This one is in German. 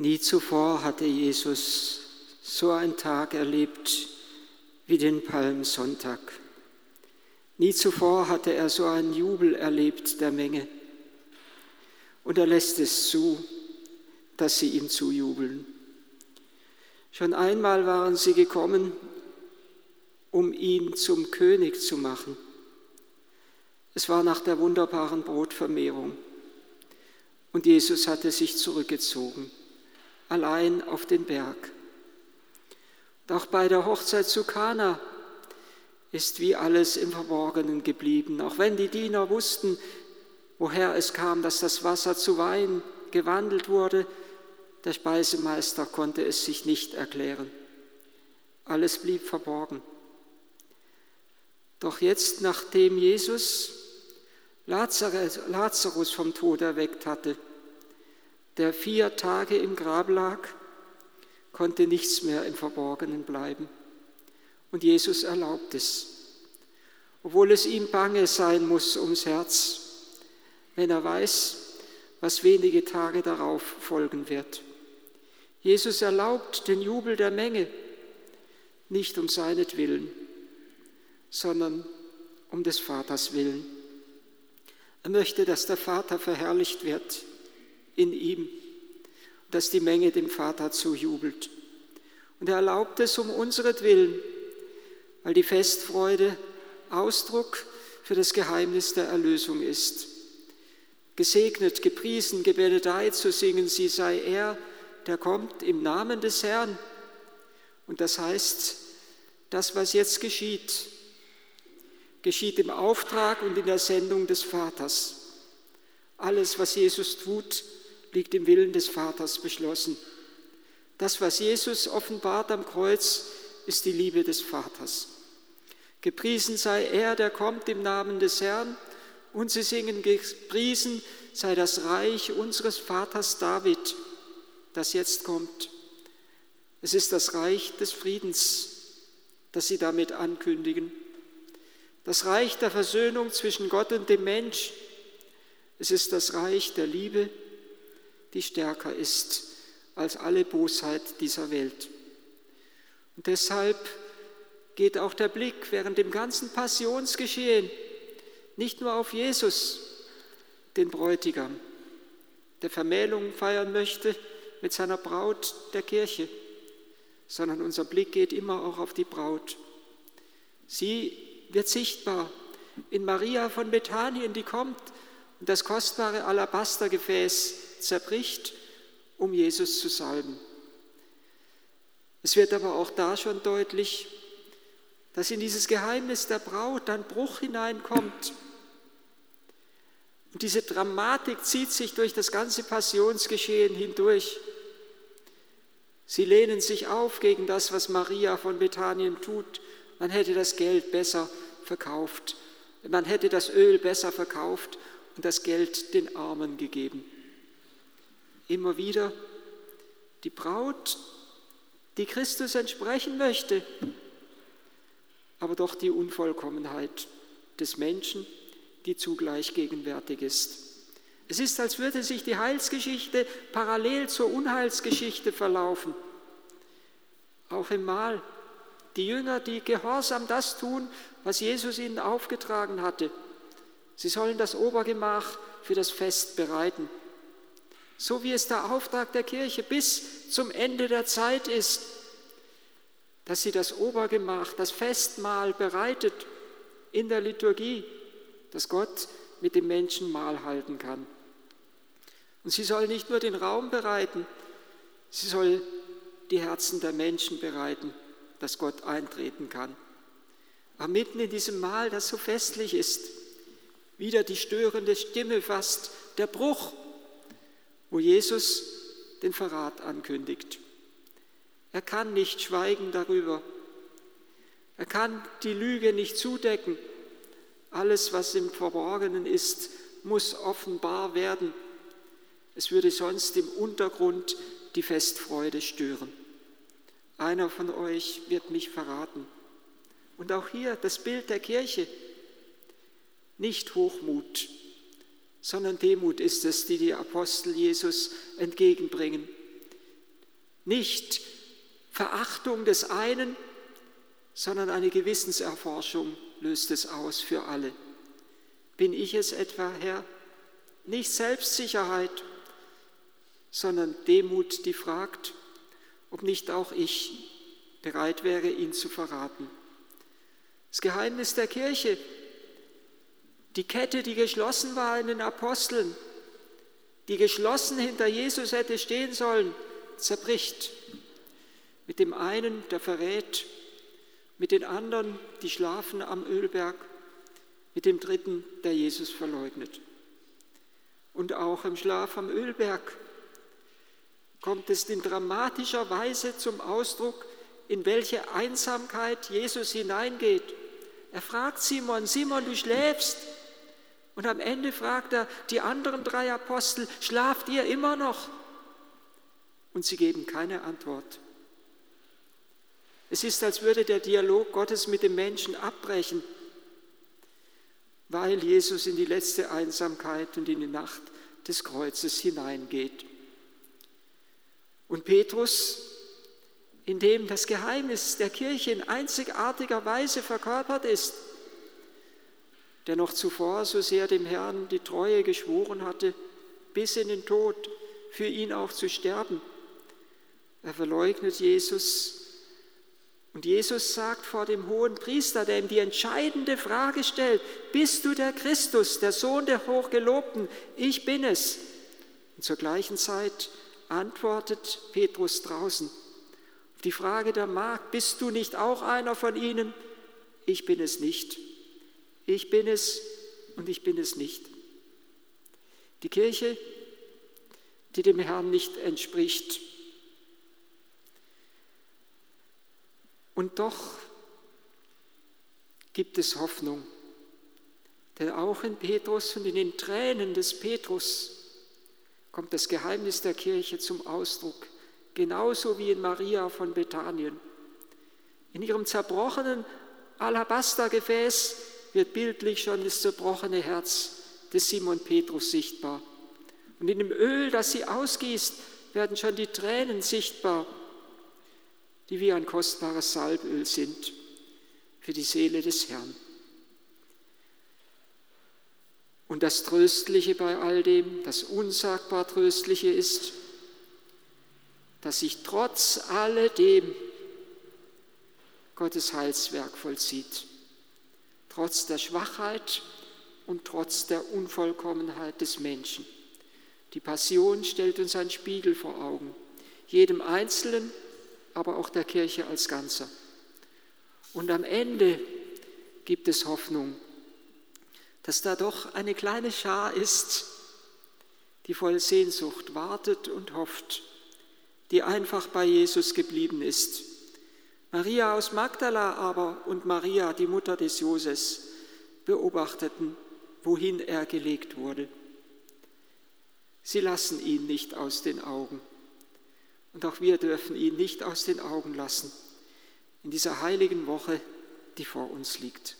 Nie zuvor hatte Jesus so einen Tag erlebt wie den Palmsonntag. Nie zuvor hatte er so einen Jubel erlebt der Menge. Und er lässt es zu, dass sie ihm zujubeln. Schon einmal waren sie gekommen, um ihn zum König zu machen. Es war nach der wunderbaren Brotvermehrung. Und Jesus hatte sich zurückgezogen allein auf den Berg. Auch bei der Hochzeit zu Kana ist wie alles im Verborgenen geblieben. Auch wenn die Diener wussten, woher es kam, dass das Wasser zu Wein gewandelt wurde, der Speisemeister konnte es sich nicht erklären. Alles blieb verborgen. Doch jetzt, nachdem Jesus Lazarus vom Tod erweckt hatte, der vier Tage im Grab lag, konnte nichts mehr im Verborgenen bleiben. Und Jesus erlaubt es, obwohl es ihm bange sein muss ums Herz, wenn er weiß, was wenige Tage darauf folgen wird. Jesus erlaubt den Jubel der Menge, nicht um seinetwillen, sondern um des Vaters willen. Er möchte, dass der Vater verherrlicht wird in ihm, dass die Menge dem Vater zujubelt. Und er erlaubt es um unseretwillen, weil die Festfreude Ausdruck für das Geheimnis der Erlösung ist. Gesegnet, gepriesen, gebenedeit zu singen, sie sei er, der kommt im Namen des Herrn. Und das heißt, das, was jetzt geschieht, geschieht im Auftrag und in der Sendung des Vaters. Alles, was Jesus tut, liegt im Willen des Vaters beschlossen. Das, was Jesus offenbart am Kreuz, ist die Liebe des Vaters. Gepriesen sei er, der kommt im Namen des Herrn, und sie singen, gepriesen sei das Reich unseres Vaters David, das jetzt kommt. Es ist das Reich des Friedens, das sie damit ankündigen. Das Reich der Versöhnung zwischen Gott und dem Mensch. Es ist das Reich der Liebe, die stärker ist als alle Bosheit dieser Welt. Und deshalb geht auch der Blick während dem ganzen Passionsgeschehen nicht nur auf Jesus, den Bräutigam, der Vermählung feiern möchte mit seiner Braut der Kirche, sondern unser Blick geht immer auch auf die Braut. Sie wird sichtbar in Maria von Bethanien, die kommt und das kostbare Alabastergefäß zerbricht, um Jesus zu salben. Es wird aber auch da schon deutlich, dass in dieses Geheimnis der Braut ein Bruch hineinkommt. Und diese Dramatik zieht sich durch das ganze Passionsgeschehen hindurch. Sie lehnen sich auf gegen das, was Maria von Bethanien tut. Man hätte das Geld besser verkauft. Man hätte das Öl besser verkauft und das Geld den Armen gegeben immer wieder die Braut, die Christus entsprechen möchte, aber doch die Unvollkommenheit des Menschen, die zugleich gegenwärtig ist. Es ist, als würde sich die Heilsgeschichte parallel zur Unheilsgeschichte verlaufen. Auch im Mahl. Die Jünger, die gehorsam das tun, was Jesus ihnen aufgetragen hatte. Sie sollen das Obergemach für das Fest bereiten so wie es der Auftrag der Kirche bis zum Ende der Zeit ist, dass sie das Obergemach, das Festmahl bereitet in der Liturgie, dass Gott mit dem Menschen Mahl halten kann. Und sie soll nicht nur den Raum bereiten, sie soll die Herzen der Menschen bereiten, dass Gott eintreten kann. Aber mitten in diesem Mahl, das so festlich ist, wieder die störende Stimme fast, der Bruch wo Jesus den Verrat ankündigt. Er kann nicht schweigen darüber. Er kann die Lüge nicht zudecken. Alles, was im Verborgenen ist, muss offenbar werden. Es würde sonst im Untergrund die Festfreude stören. Einer von euch wird mich verraten. Und auch hier das Bild der Kirche. Nicht Hochmut, sondern Demut ist es, die die Apostel Jesus entgegenbringen. Nicht Verachtung des einen, sondern eine Gewissenserforschung löst es aus für alle. Bin ich es etwa, Herr? Nicht Selbstsicherheit, sondern Demut, die fragt, ob nicht auch ich bereit wäre, ihn zu verraten. Das Geheimnis der Kirche, die Kette, die geschlossen war in den Aposteln, die geschlossen hinter Jesus hätte stehen sollen, zerbricht. Mit dem einen, der verrät, mit den anderen, die schlafen am Ölberg, mit dem dritten, der Jesus verleugnet. Und auch im Schlaf am Ölberg kommt es in dramatischer Weise zum Ausdruck, in welche Einsamkeit Jesus hineingeht. Er fragt Simon, Simon, du schläfst. Und am Ende fragt er die anderen drei Apostel, schlaft ihr immer noch? Und sie geben keine Antwort. Es ist, als würde der Dialog Gottes mit dem Menschen abbrechen, weil Jesus in die letzte Einsamkeit und in die Nacht des Kreuzes hineingeht. Und Petrus, in dem das Geheimnis der Kirche in einzigartiger Weise verkörpert ist, der noch zuvor so sehr dem Herrn die Treue geschworen hatte, bis in den Tod, für ihn auch zu sterben. Er verleugnet Jesus und Jesus sagt vor dem hohen Priester, der ihm die entscheidende Frage stellt, bist du der Christus, der Sohn der Hochgelobten? Ich bin es. Und zur gleichen Zeit antwortet Petrus draußen die Frage der Magd, bist du nicht auch einer von ihnen? Ich bin es nicht. Ich bin es und ich bin es nicht. Die Kirche, die dem Herrn nicht entspricht, Und doch gibt es Hoffnung. Denn auch in Petrus und in den Tränen des Petrus kommt das Geheimnis der Kirche zum Ausdruck, genauso wie in Maria von Bethanien. In ihrem zerbrochenen Alabastergefäß wird bildlich schon das zerbrochene Herz des Simon Petrus sichtbar. Und in dem Öl, das sie ausgießt, werden schon die Tränen sichtbar die wie ein kostbares Salböl sind für die Seele des Herrn. Und das Tröstliche bei all dem, das unsagbar Tröstliche ist, dass sich trotz alledem Gottes Heilswerk vollzieht, trotz der Schwachheit und trotz der Unvollkommenheit des Menschen. Die Passion stellt uns einen Spiegel vor Augen, jedem Einzelnen aber auch der Kirche als Ganzer. Und am Ende gibt es Hoffnung, dass da doch eine kleine Schar ist, die voll Sehnsucht wartet und hofft, die einfach bei Jesus geblieben ist. Maria aus Magdala aber und Maria, die Mutter des Joses, beobachteten, wohin er gelegt wurde. Sie lassen ihn nicht aus den Augen. Und auch wir dürfen ihn nicht aus den Augen lassen in dieser heiligen Woche, die vor uns liegt.